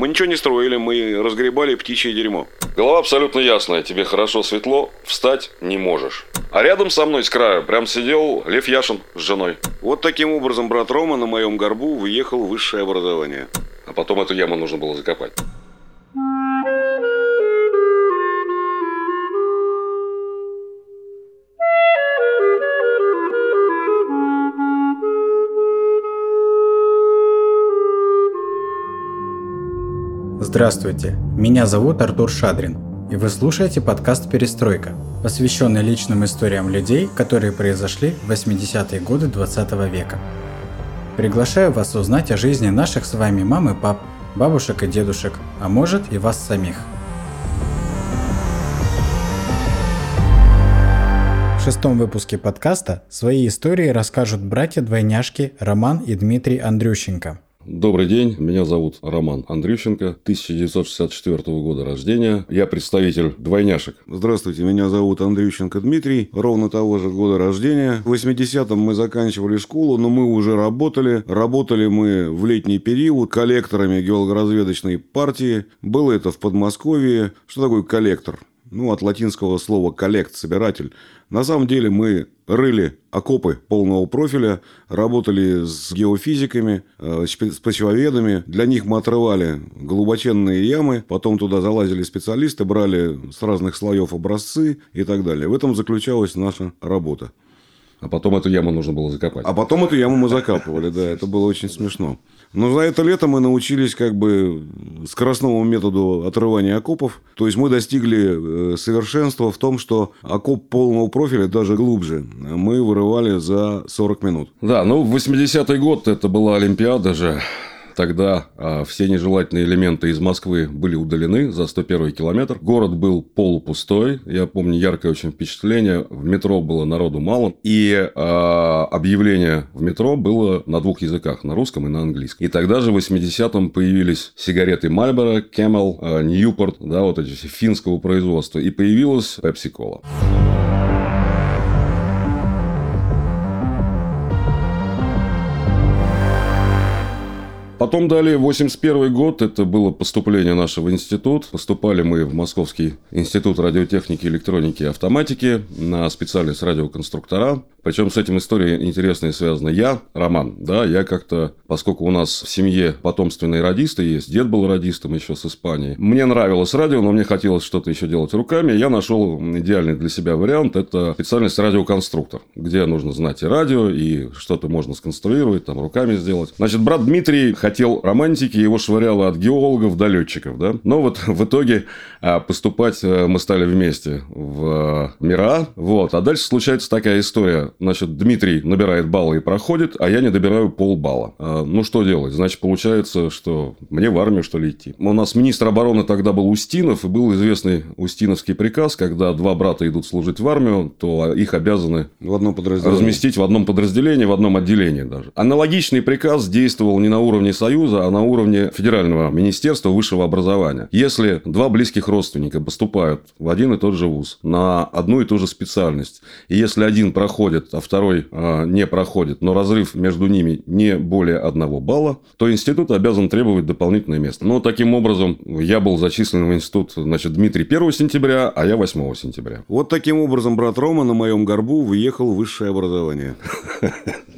Мы ничего не строили, мы разгребали птичье дерьмо. Голова абсолютно ясная, тебе хорошо светло, встать не можешь. А рядом со мной с краю прям сидел Лев Яшин с женой. Вот таким образом брат Рома на моем горбу выехал в высшее образование. А потом эту яму нужно было закопать. Здравствуйте, меня зовут Артур Шадрин, и вы слушаете подкаст «Перестройка», посвященный личным историям людей, которые произошли в 80-е годы 20 века. Приглашаю вас узнать о жизни наших с вами мам и пап, бабушек и дедушек, а может и вас самих. В шестом выпуске подкаста свои истории расскажут братья-двойняшки Роман и Дмитрий Андрющенко – Добрый день, меня зовут Роман Андрющенко, 1964 года рождения. Я представитель двойняшек. Здравствуйте, меня зовут Андрющенко Дмитрий, ровно того же года рождения. В 80-м мы заканчивали школу, но мы уже работали. Работали мы в летний период коллекторами геологоразведочной партии. Было это в Подмосковье. Что такое коллектор? Ну, от латинского слова «коллект» – «собиратель». На самом деле мы рыли окопы полного профиля, работали с геофизиками, э, с почвоведами. Для них мы отрывали глубоченные ямы, потом туда залазили специалисты, брали с разных слоев образцы и так далее. В этом заключалась наша работа. А потом эту яму нужно было закопать. А потом эту яму мы закапывали, да, это было очень смешно. Но за это лето мы научились как бы скоростному методу отрывания окопов. То есть мы достигли э, совершенства в том, что окоп полного профиля, даже глубже, мы вырывали за 40 минут. Да, ну 80-й год это была Олимпиада же. Тогда а, все нежелательные элементы из Москвы были удалены за 101 километр. Город был полупустой. Я помню яркое очень впечатление. В метро было народу мало. И а, объявление в метро было на двух языках. На русском и на английском. И тогда же в 80-м появились сигареты Marlboro, Camel, а, Newport. Да, вот эти финского производства. И появилась Pepsi Cola. Потом далее, 81 год, это было поступление нашего в институт. Поступали мы в Московский институт радиотехники, электроники и автоматики на специальность радиоконструктора. Причем с этим история интересная связана. Я, Роман, да, я как-то, поскольку у нас в семье потомственные радисты есть, дед был радистом еще с Испании. Мне нравилось радио, но мне хотелось что-то еще делать руками. Я нашел идеальный для себя вариант. Это специальность радиоконструктор, где нужно знать и радио, и что-то можно сконструировать, там руками сделать. Значит, брат Дмитрий хотел романтики, его швыряло от геологов до летчиков, да. Но вот в итоге а, поступать э, мы стали вместе в МИРА, вот. А дальше случается такая история значит, Дмитрий набирает баллы и проходит, а я не добираю полбалла. А, ну, что делать? Значит, получается, что мне в армию, что ли, идти. У нас министр обороны тогда был Устинов, и был известный Устиновский приказ, когда два брата идут служить в армию, то их обязаны в одном разместить в одном подразделении, в одном отделении даже. Аналогичный приказ действовал не на уровне Союза, а на уровне Федерального министерства высшего образования. Если два близких родственника поступают в один и тот же вуз на одну и ту же специальность, и если один проходит а второй а, не проходит, но разрыв между ними не более одного балла, то институт обязан требовать дополнительное место. Но таким образом я был зачислен в институт, значит, Дмитрий 1 сентября, а я 8 сентября. Вот таким образом брат Рома на моем горбу выехал в высшее образование.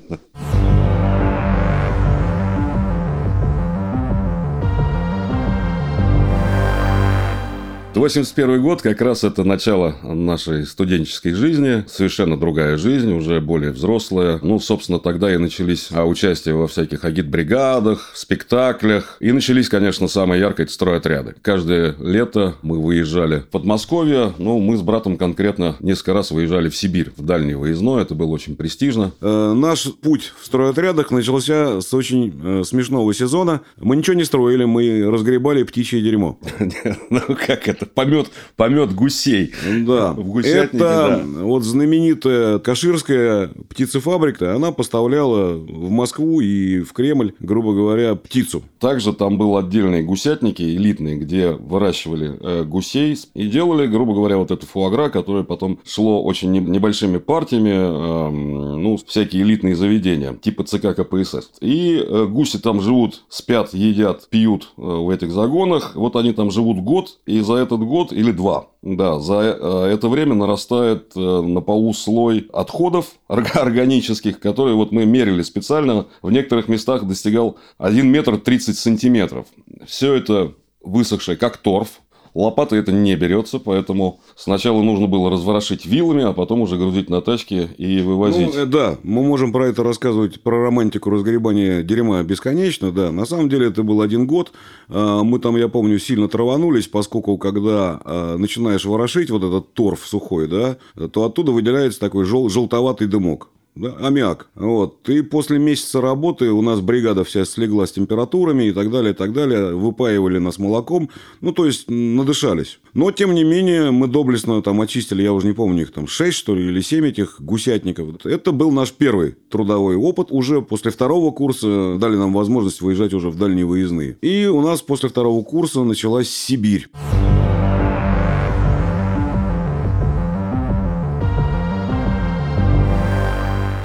81 год как раз это начало нашей студенческой жизни. Совершенно другая жизнь, уже более взрослая. Ну, собственно, тогда и начались а, участие во всяких агитбригадах, спектаклях. И начались, конечно, самые яркие стройотряды. Каждое лето мы выезжали в Подмосковье. Ну, мы с братом конкретно несколько раз выезжали в Сибирь, в дальний выездной. Это было очень престижно. Э, наш путь в стройотрядах начался с очень э, смешного сезона. Мы ничего не строили, мы разгребали птичье дерьмо. Ну, как это? Это помет, помет гусей. Да. В Это да. вот знаменитая Каширская птицефабрика, она поставляла в Москву и в Кремль, грубо говоря, птицу. Также там был отдельные гусятники элитные, где выращивали э, гусей и делали, грубо говоря, вот эту фуагра, которое потом шло очень небольшими партиями, э, ну, всякие элитные заведения, типа ЦК КПСС. И э, гуси там живут, спят, едят, пьют э, в этих загонах. Вот они там живут год, и за этот год или два, да, за э, это время нарастает э, на полу слой отходов органических, которые вот мы мерили специально. В некоторых местах достигал 1 метр 30 сантиметров. Все это высохшее, как торф, Лопатой это не берется, поэтому сначала нужно было разворошить вилами, а потом уже грузить на тачки и вывозить. Ну, э, да, мы можем про это рассказывать, про романтику разгребания дерьма бесконечно, да. На самом деле это был один год. А, мы там, я помню, сильно траванулись, поскольку когда а, начинаешь ворошить вот этот торф сухой, да, то оттуда выделяется такой жел желтоватый дымок да, аммиак. Вот. И после месяца работы у нас бригада вся слегла с температурами и так далее, и так далее. Выпаивали нас молоком. Ну, то есть, надышались. Но, тем не менее, мы доблестно там очистили, я уже не помню, их там 6, что ли, или 7 этих гусятников. Это был наш первый трудовой опыт. Уже после второго курса дали нам возможность выезжать уже в дальние выездные. И у нас после второго курса началась Сибирь.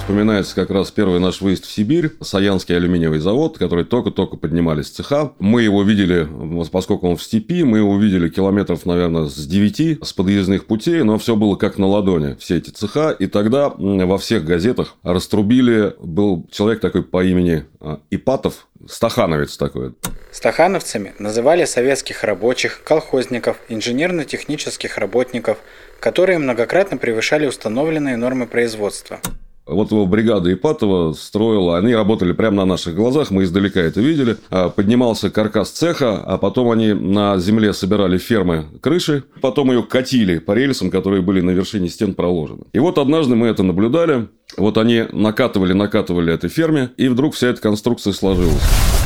Вспоминается как раз первый наш выезд в Сибирь, Саянский алюминиевый завод, который только-только поднимались цеха. Мы его видели, поскольку он в степи, мы его видели километров, наверное, с 9 с подъездных путей, но все было как на ладони, все эти цеха. И тогда во всех газетах раструбили, был человек такой по имени а, Ипатов, Стахановец такой. Стахановцами называли советских рабочих, колхозников, инженерно-технических работников, которые многократно превышали установленные нормы производства. Вот его бригада Ипатова строила, они работали прямо на наших глазах, мы издалека это видели. А, поднимался каркас цеха, а потом они на земле собирали фермы крыши, потом ее катили по рельсам, которые были на вершине стен проложены. И вот однажды мы это наблюдали, вот они накатывали, накатывали этой ферме, и вдруг вся эта конструкция сложилась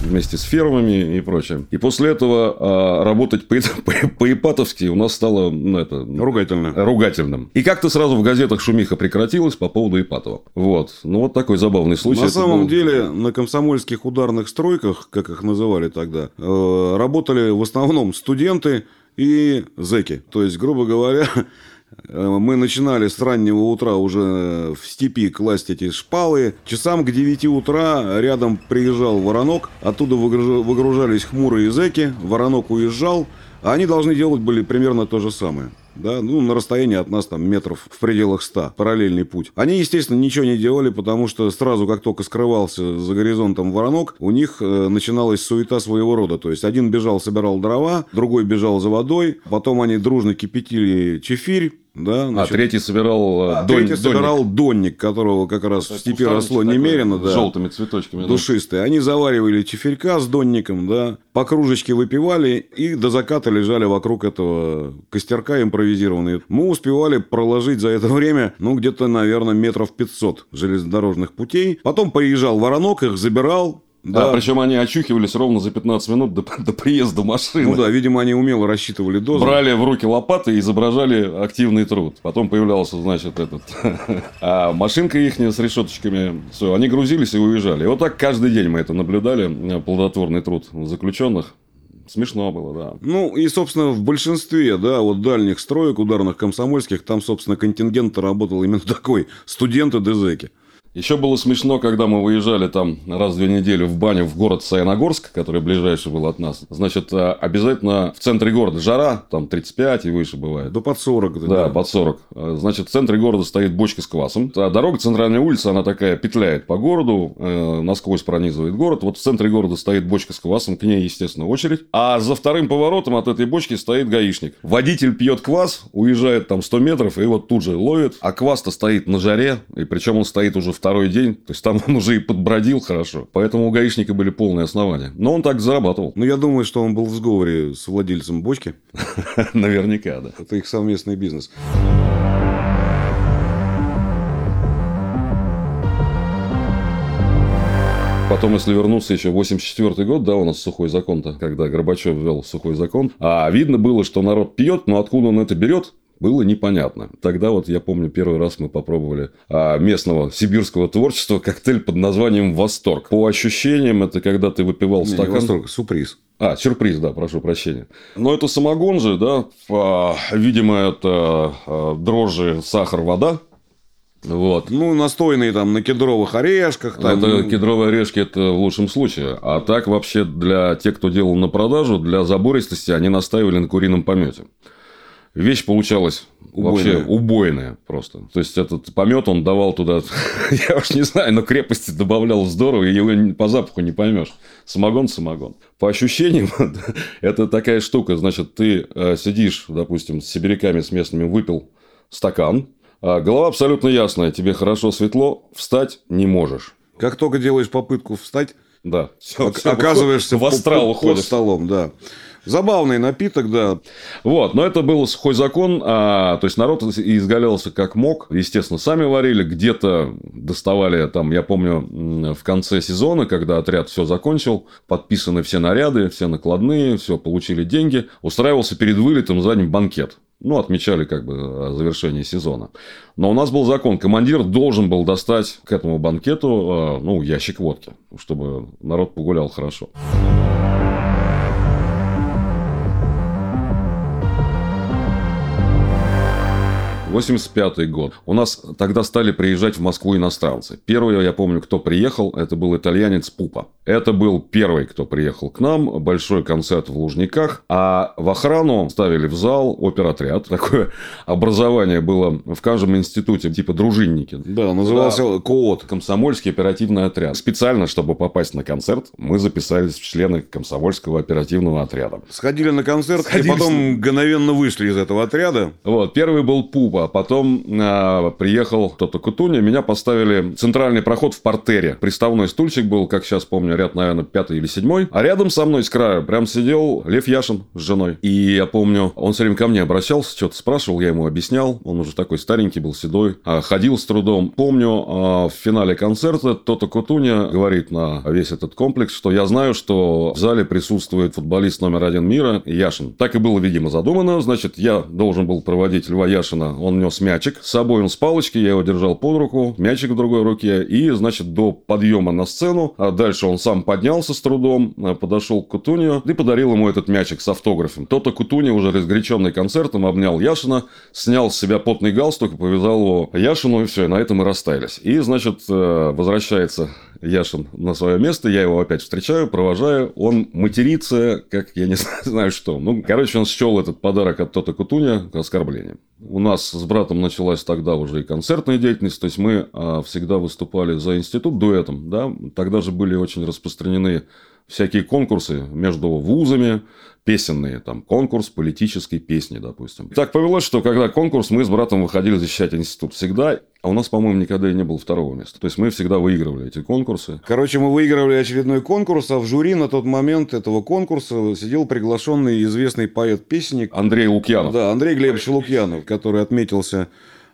вместе с фермами и прочее. И после этого а, работать по, по, по-ипатовски у нас стало ну, это, ругательно. ругательным. И как-то сразу в газетах шумиха прекратилась по поводу Ипатова. Вот. Ну, вот такой забавный случай. На самом был... деле, на комсомольских ударных стройках, как их называли тогда, э, работали в основном студенты и зэки. То есть, грубо говоря, мы начинали с раннего утра уже в степи класть эти шпалы. Часам к 9 утра рядом приезжал воронок, оттуда выгружались хмурые зэки, воронок уезжал, а они должны делать были примерно то же самое да, ну, на расстоянии от нас там метров в пределах 100, параллельный путь. Они, естественно, ничего не делали, потому что сразу, как только скрывался за горизонтом воронок, у них э, начиналась суета своего рода. То есть, один бежал, собирал дрова, другой бежал за водой, потом они дружно кипятили чефирь, да, а значит, а третий собирал а, дон, третий собирал донник, которого как раз в степи росло немерено, да, желтыми цветочками, душистые. Да. Они заваривали чефирька с донником, да, по кружечке выпивали и до заката лежали вокруг этого костерка импровизированные. Мы успевали проложить за это время, ну, где-то, наверное, метров 500 железнодорожных путей. Потом приезжал воронок, их забирал, да. А, причем они очухивались ровно за 15 минут до, до приезда машины. Ну да, видимо, они умело рассчитывали дозу. Брали в руки лопаты и изображали активный труд. Потом появлялся, значит, этот... а машинка их с решеточками. Все, они грузились и уезжали. И вот так каждый день мы это наблюдали. Э, плодотворный труд заключенных. Смешно было, да. Ну, и, собственно, в большинстве, да, вот дальних строек, ударных комсомольских, там, собственно, контингент работал именно такой. Студенты-дезеки. Еще было смешно, когда мы выезжали там раз в две недели в баню в город Саяногорск, который ближайший был от нас. Значит, э, обязательно в центре города жара, там 35 и выше бывает. Да под 40. Да, да, под 40. Э, значит, в центре города стоит бочка с квасом. А дорога, центральная улица, она такая петляет по городу, э, насквозь пронизывает город. Вот в центре города стоит бочка с квасом, к ней, естественно, очередь. А за вторым поворотом от этой бочки стоит гаишник. Водитель пьет квас, уезжает там 100 метров и вот тут же ловит. А квас-то стоит на жаре, и причем он стоит уже в второй день. То есть, там он уже и подбродил хорошо. Поэтому у гаишника были полные основания. Но он так зарабатывал. Ну, я думаю, что он был в сговоре с владельцем бочки. Наверняка, да. Это их совместный бизнес. Потом, если вернуться еще 84 год, да, у нас сухой закон-то, когда Горбачев ввел сухой закон, а видно было, что народ пьет, но откуда он это берет, было непонятно. Тогда вот я помню, первый раз мы попробовали а, местного сибирского творчества коктейль под названием «Восторг». По ощущениям, это когда ты выпивал Не, стакан... Не восторг, сюрприз. А, сюрприз, да, прошу прощения. Но это самогон же, да, а, видимо, это а, дрожжи, сахар, вода. Вот. Ну, настойные там на кедровых орешках. Там... Это кедровые орешки, это в лучшем случае. А так вообще для тех, кто делал на продажу, для забористости они настаивали на курином помете вещь получалась убойная. вообще убойная просто. То есть, этот помет он давал туда, я уж не знаю, но крепости добавлял здорово, и его по запаху не поймешь. Самогон, самогон. По ощущениям, это такая штука. Значит, ты э, сидишь, допустим, с сибиряками, с местными, выпил стакан, а голова абсолютно ясная, тебе хорошо светло, встать не можешь. Как только делаешь попытку встать, да. Все, оказываешься в астрал под, под столом, да. Забавный напиток, да. Вот, но это был сухой закон, а, то есть народ изгалялся как мог, естественно, сами варили, где-то доставали, там, я помню, в конце сезона, когда отряд все закончил, подписаны все наряды, все накладные, все, получили деньги, устраивался перед вылетом за ним банкет. Ну, отмечали как бы завершение сезона. Но у нас был закон, командир должен был достать к этому банкету, а, ну, ящик водки, чтобы народ погулял хорошо. 85 год. У нас тогда стали приезжать в Москву иностранцы. Первый, я помню, кто приехал, это был итальянец Пупа. Это был первый, кто приехал к нам. Большой концерт в Лужниках. А в охрану ставили в зал оперотряд. Такое образование было в каждом институте, типа дружинники. Да, назывался да. КООТ. Комсомольский оперативный отряд. Специально, чтобы попасть на концерт, мы записались в члены комсомольского оперативного отряда. Сходили на концерт, Сходили и потом мгновенно вышли из этого отряда. Вот, первый был Пупа а потом э, приехал кто-то Кутуня, меня поставили центральный проход в портере. Приставной стульчик был, как сейчас помню, ряд, наверное, пятый или седьмой. А рядом со мной с краю прям сидел Лев Яшин с женой. И я помню, он все время ко мне обращался, что-то спрашивал, я ему объяснял. Он уже такой старенький был, седой, а, ходил с трудом. Помню, а, в финале концерта Тота Кутуня говорит на весь этот комплекс, что я знаю, что в зале присутствует футболист номер один мира Яшин. Так и было, видимо, задумано. Значит, я должен был проводить Льва Яшина. Он он нес мячик. С собой он с палочки, я его держал под руку, мячик в другой руке. И, значит, до подъема на сцену. А дальше он сам поднялся с трудом, а, подошел к Кутунию и подарил ему этот мячик с автографом. То-то Кутуни, уже разгоряченный концертом, обнял Яшина, снял с себя потный галстук и повязал его Яшину, и все, и на этом и расстались. И, значит, э, возвращается Яшин на свое место, я его опять встречаю, провожаю, он матерится, как я не знаю что. Ну, короче, он счел этот подарок от Тота Кутуня оскорблением. У нас с братом началась тогда уже и концертная деятельность, то есть мы а, всегда выступали за институт дуэтом, да, тогда же были очень распространены всякие конкурсы между вузами, песенные, там, конкурс политической песни, допустим. Так повелось, что когда конкурс, мы с братом выходили защищать институт всегда, а у нас, по-моему, никогда и не было второго места. То есть, мы всегда выигрывали эти конкурсы. Короче, мы выигрывали очередной конкурс, а в жюри на тот момент этого конкурса сидел приглашенный известный поэт-песенник Андрей Лукьянов. Да, Андрей Глебович Лукьянов, который отметился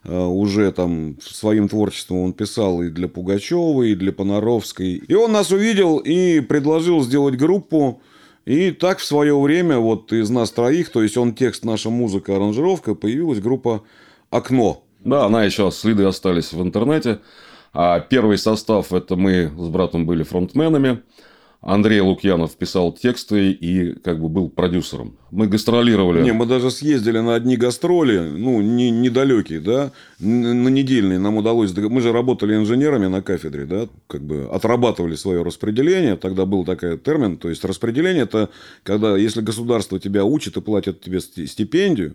уже там своим творчеством он писал и для Пугачевой, и для Понаровской. И он нас увидел и предложил сделать группу и так в свое время вот из нас троих, то есть он текст, наша музыка, аранжировка, появилась группа «Окно». Да, она еще следы остались в интернете. А первый состав это мы с братом были фронтменами. Андрей Лукьянов писал тексты и как бы был продюсером. Мы гастролировали. Не, мы даже съездили на одни гастроли, ну, не, недалекие, да, на недельные нам удалось... Мы же работали инженерами на кафедре, да, как бы отрабатывали свое распределение. Тогда был такой термин. То есть, распределение – это когда, если государство тебя учит и платит тебе стипендию,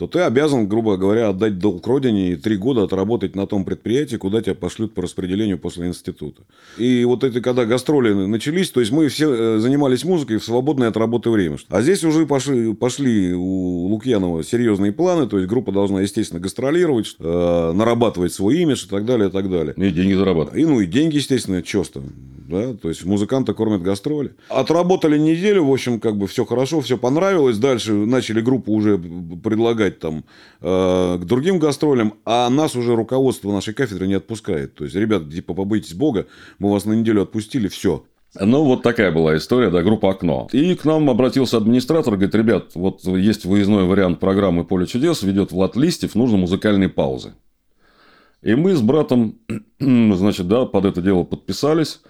то ты обязан, грубо говоря, отдать долг родине и три года отработать на том предприятии, куда тебя пошлют по распределению после института. И вот эти, когда гастроли начались, то есть мы все э, занимались музыкой в свободное от работы время. А здесь уже пошли пошли, у Лукьянова серьезные планы, то есть группа должна, естественно, гастролировать, э, нарабатывать свой имидж и так далее, и так далее. И деньги зарабатывать. И, ну, и деньги, естественно, чёсто. Да? То есть музыканта кормят гастроли. Отработали неделю, в общем, как бы все хорошо, все понравилось. Дальше начали группу уже предлагать там э, к другим гастролям, а нас уже руководство нашей кафедры не отпускает. То есть, ребята, типа, побойтесь Бога, мы вас на неделю отпустили, все. Ну, вот такая была история, да, группа «Окно». И к нам обратился администратор, говорит, ребят, вот есть выездной вариант программы «Поле чудес», ведет Влад Листьев, нужно музыкальные паузы. И мы с братом, значит, да, под это дело подписались.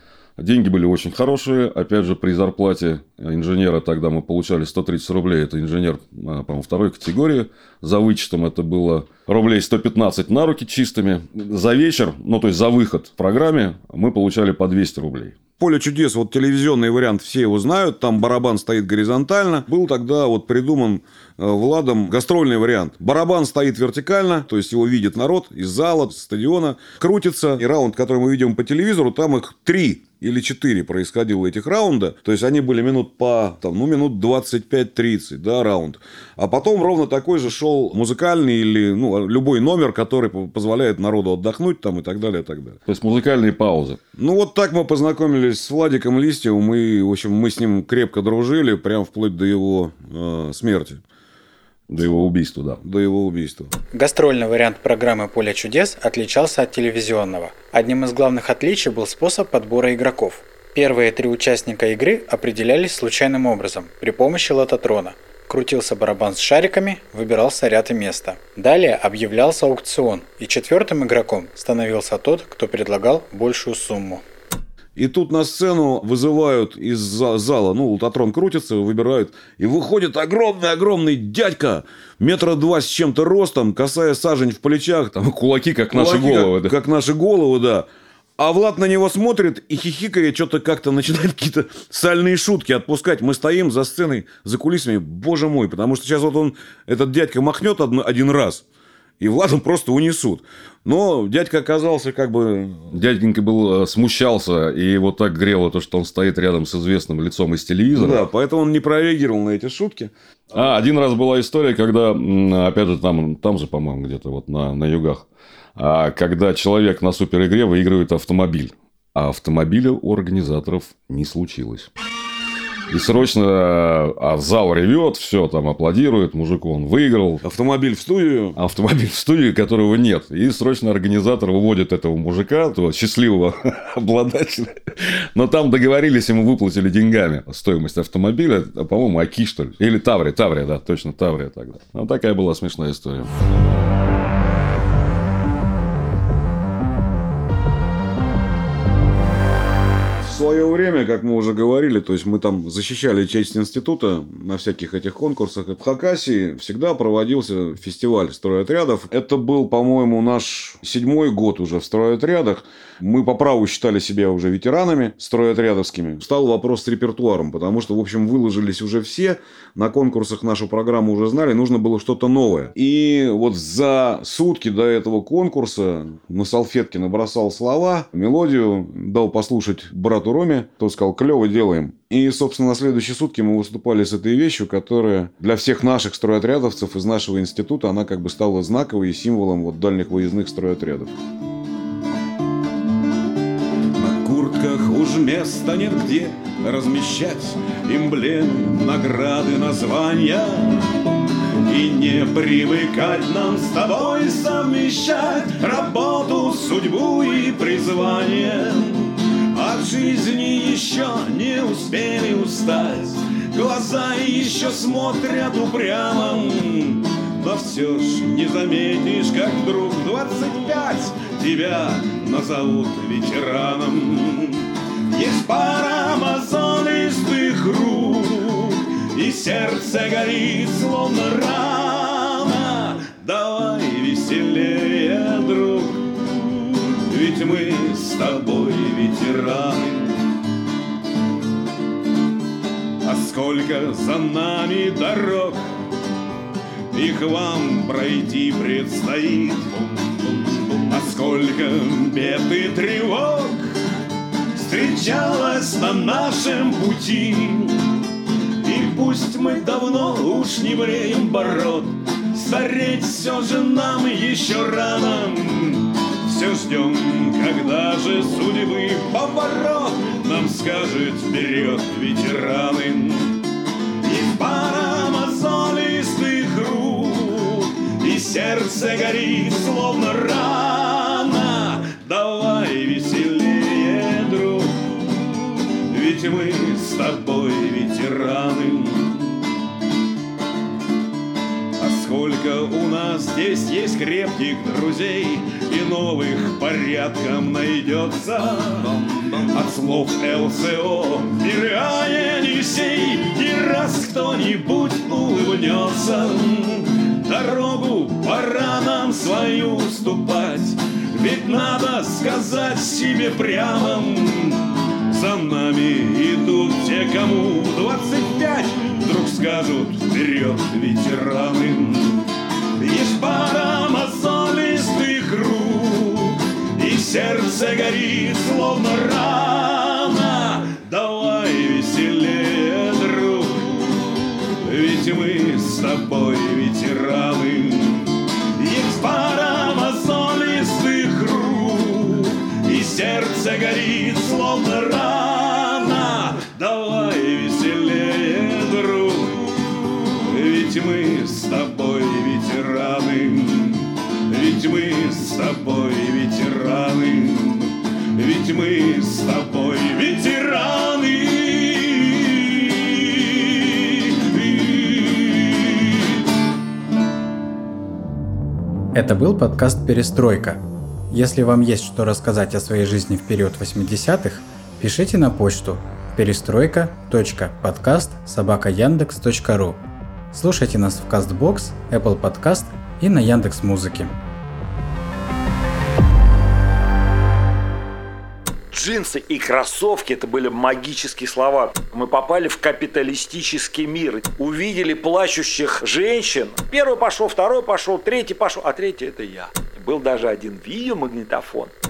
Деньги были очень хорошие. Опять же, при зарплате инженера тогда мы получали 130 рублей. Это инженер, а, по-моему, второй категории. За вычетом это было рублей 115 на руки чистыми. За вечер, ну, то есть, за выход в программе мы получали по 200 рублей. Поле чудес, вот телевизионный вариант, все его знают, там барабан стоит горизонтально. Был тогда вот придуман э, Владом гастрольный вариант. Барабан стоит вертикально, то есть его видит народ из зала, стадиона, крутится. И раунд, который мы видим по телевизору, там их три или 4 происходило этих раунда. То есть, они были минут по, там, ну, минут 25-30, да, раунд. А потом ровно такой же шел музыкальный или, ну, любой номер, который позволяет народу отдохнуть там и так далее, и так далее. То есть, музыкальные паузы. Ну, вот так мы познакомились с Владиком Листьевым. Мы, в общем, мы с ним крепко дружили, прям вплоть до его э, смерти. До его убийства, да. До его убийства. Гастрольный вариант программы «Поле чудес» отличался от телевизионного. Одним из главных отличий был способ подбора игроков. Первые три участника игры определялись случайным образом при помощи лототрона. Крутился барабан с шариками, выбирался ряд и место. Далее объявлялся аукцион, и четвертым игроком становился тот, кто предлагал большую сумму. И тут на сцену вызывают из зала, ну, лутатрон крутится, выбирают, и выходит огромный-огромный дядька, метра два с чем-то ростом, касая сажень в плечах. Там, кулаки, как кулаки, наши головы. Как, да. как наши головы, да. А Влад на него смотрит и хихикает, что-то как-то начинает какие-то сальные шутки отпускать. Мы стоим за сценой, за кулисами, боже мой, потому что сейчас вот он, этот дядька махнет один раз – и Владом просто унесут. Но дядька оказался как бы... Дяденька был, э, смущался, и его так грело то, что он стоит рядом с известным лицом из телевизора. Да, поэтому он не прореагировал на эти шутки. А, один раз была история, когда, опять же, там, там же, по-моему, где-то вот на, на югах, а, когда человек на суперигре выигрывает автомобиль. А автомобиля у организаторов не случилось. И срочно а зал ревет, все там аплодирует, мужику он выиграл. Автомобиль в студию. Автомобиль в студию, которого нет. И срочно организатор выводит этого мужика, того счастливого обладателя. Но там договорились, ему выплатили деньгами стоимость автомобиля. А, по-моему, Аки, что ли. Или Таврия, Таврия, да, точно Таврия тогда. Ну, такая была смешная история. Свое время, как мы уже говорили, то есть мы там защищали честь института на всяких этих конкурсах. В Хакасии всегда проводился фестиваль стройотрядов. Это был, по-моему, наш седьмой год уже в стройотрядах. Мы по праву считали себя уже ветеранами стройотрядовскими. Стал вопрос с репертуаром, потому что, в общем, выложились уже все. На конкурсах нашу программу уже знали, нужно было что-то новое. И вот за сутки до этого конкурса на салфетке набросал слова, мелодию, дал послушать брату Роме. Тот сказал, клево делаем. И, собственно, на следующие сутки мы выступали с этой вещью, которая для всех наших стройотрядовцев из нашего института, она как бы стала знаковой и символом вот дальних выездных стройотрядов куртках уж места нет где размещать эмблемы, награды, названия. И не привыкать нам с тобой совмещать работу, судьбу и призвание. От жизни еще не успели устать, глаза еще смотрят упрямо. Но все ж не заметишь, как вдруг двадцать пять тебя назовут ветераном. Есть пара амазонистых рук, И сердце горит, словно рана. Давай веселее, друг, Ведь мы с тобой ветераны. А сколько за нами дорог, Их вам пройти предстоит. А сколько бед и тревог Встречалось на нашем пути И пусть мы давно уж не бреем бород, Стареть все же нам еще рано. Все ждем, когда же судьбы поворот Нам скажет вперед ветераны. И пара мозолистых рук, И сердце горит, словно рана. Давай веселее, друг, Ведь мы с тобой Сколько у нас здесь есть крепких друзей И новых порядком найдется. От слов ЛСО мирая Енисей И раз кто-нибудь улыбнется. Дорогу пора нам свою ступать Ведь надо сказать себе прямо. За нами идут те, кому двадцать пять Вдруг скажут вперед ветераны Ешь пара мозолистых рук И сердце горит, словно рана. Давай веселее, друг Ведь мы с тобой Ведь мы с тобой ветераны Это был подкаст «Перестройка». Если вам есть что рассказать о своей жизни в период 80-х, пишите на почту перестройка.подкаст Слушайте нас в CastBox, Apple Podcast и на Яндекс Музыке. Джинсы и кроссовки – это были магические слова. Мы попали в капиталистический мир. Увидели плачущих женщин. Первый пошел, второй пошел, третий пошел, а третий – это я. Был даже один видеомагнитофон –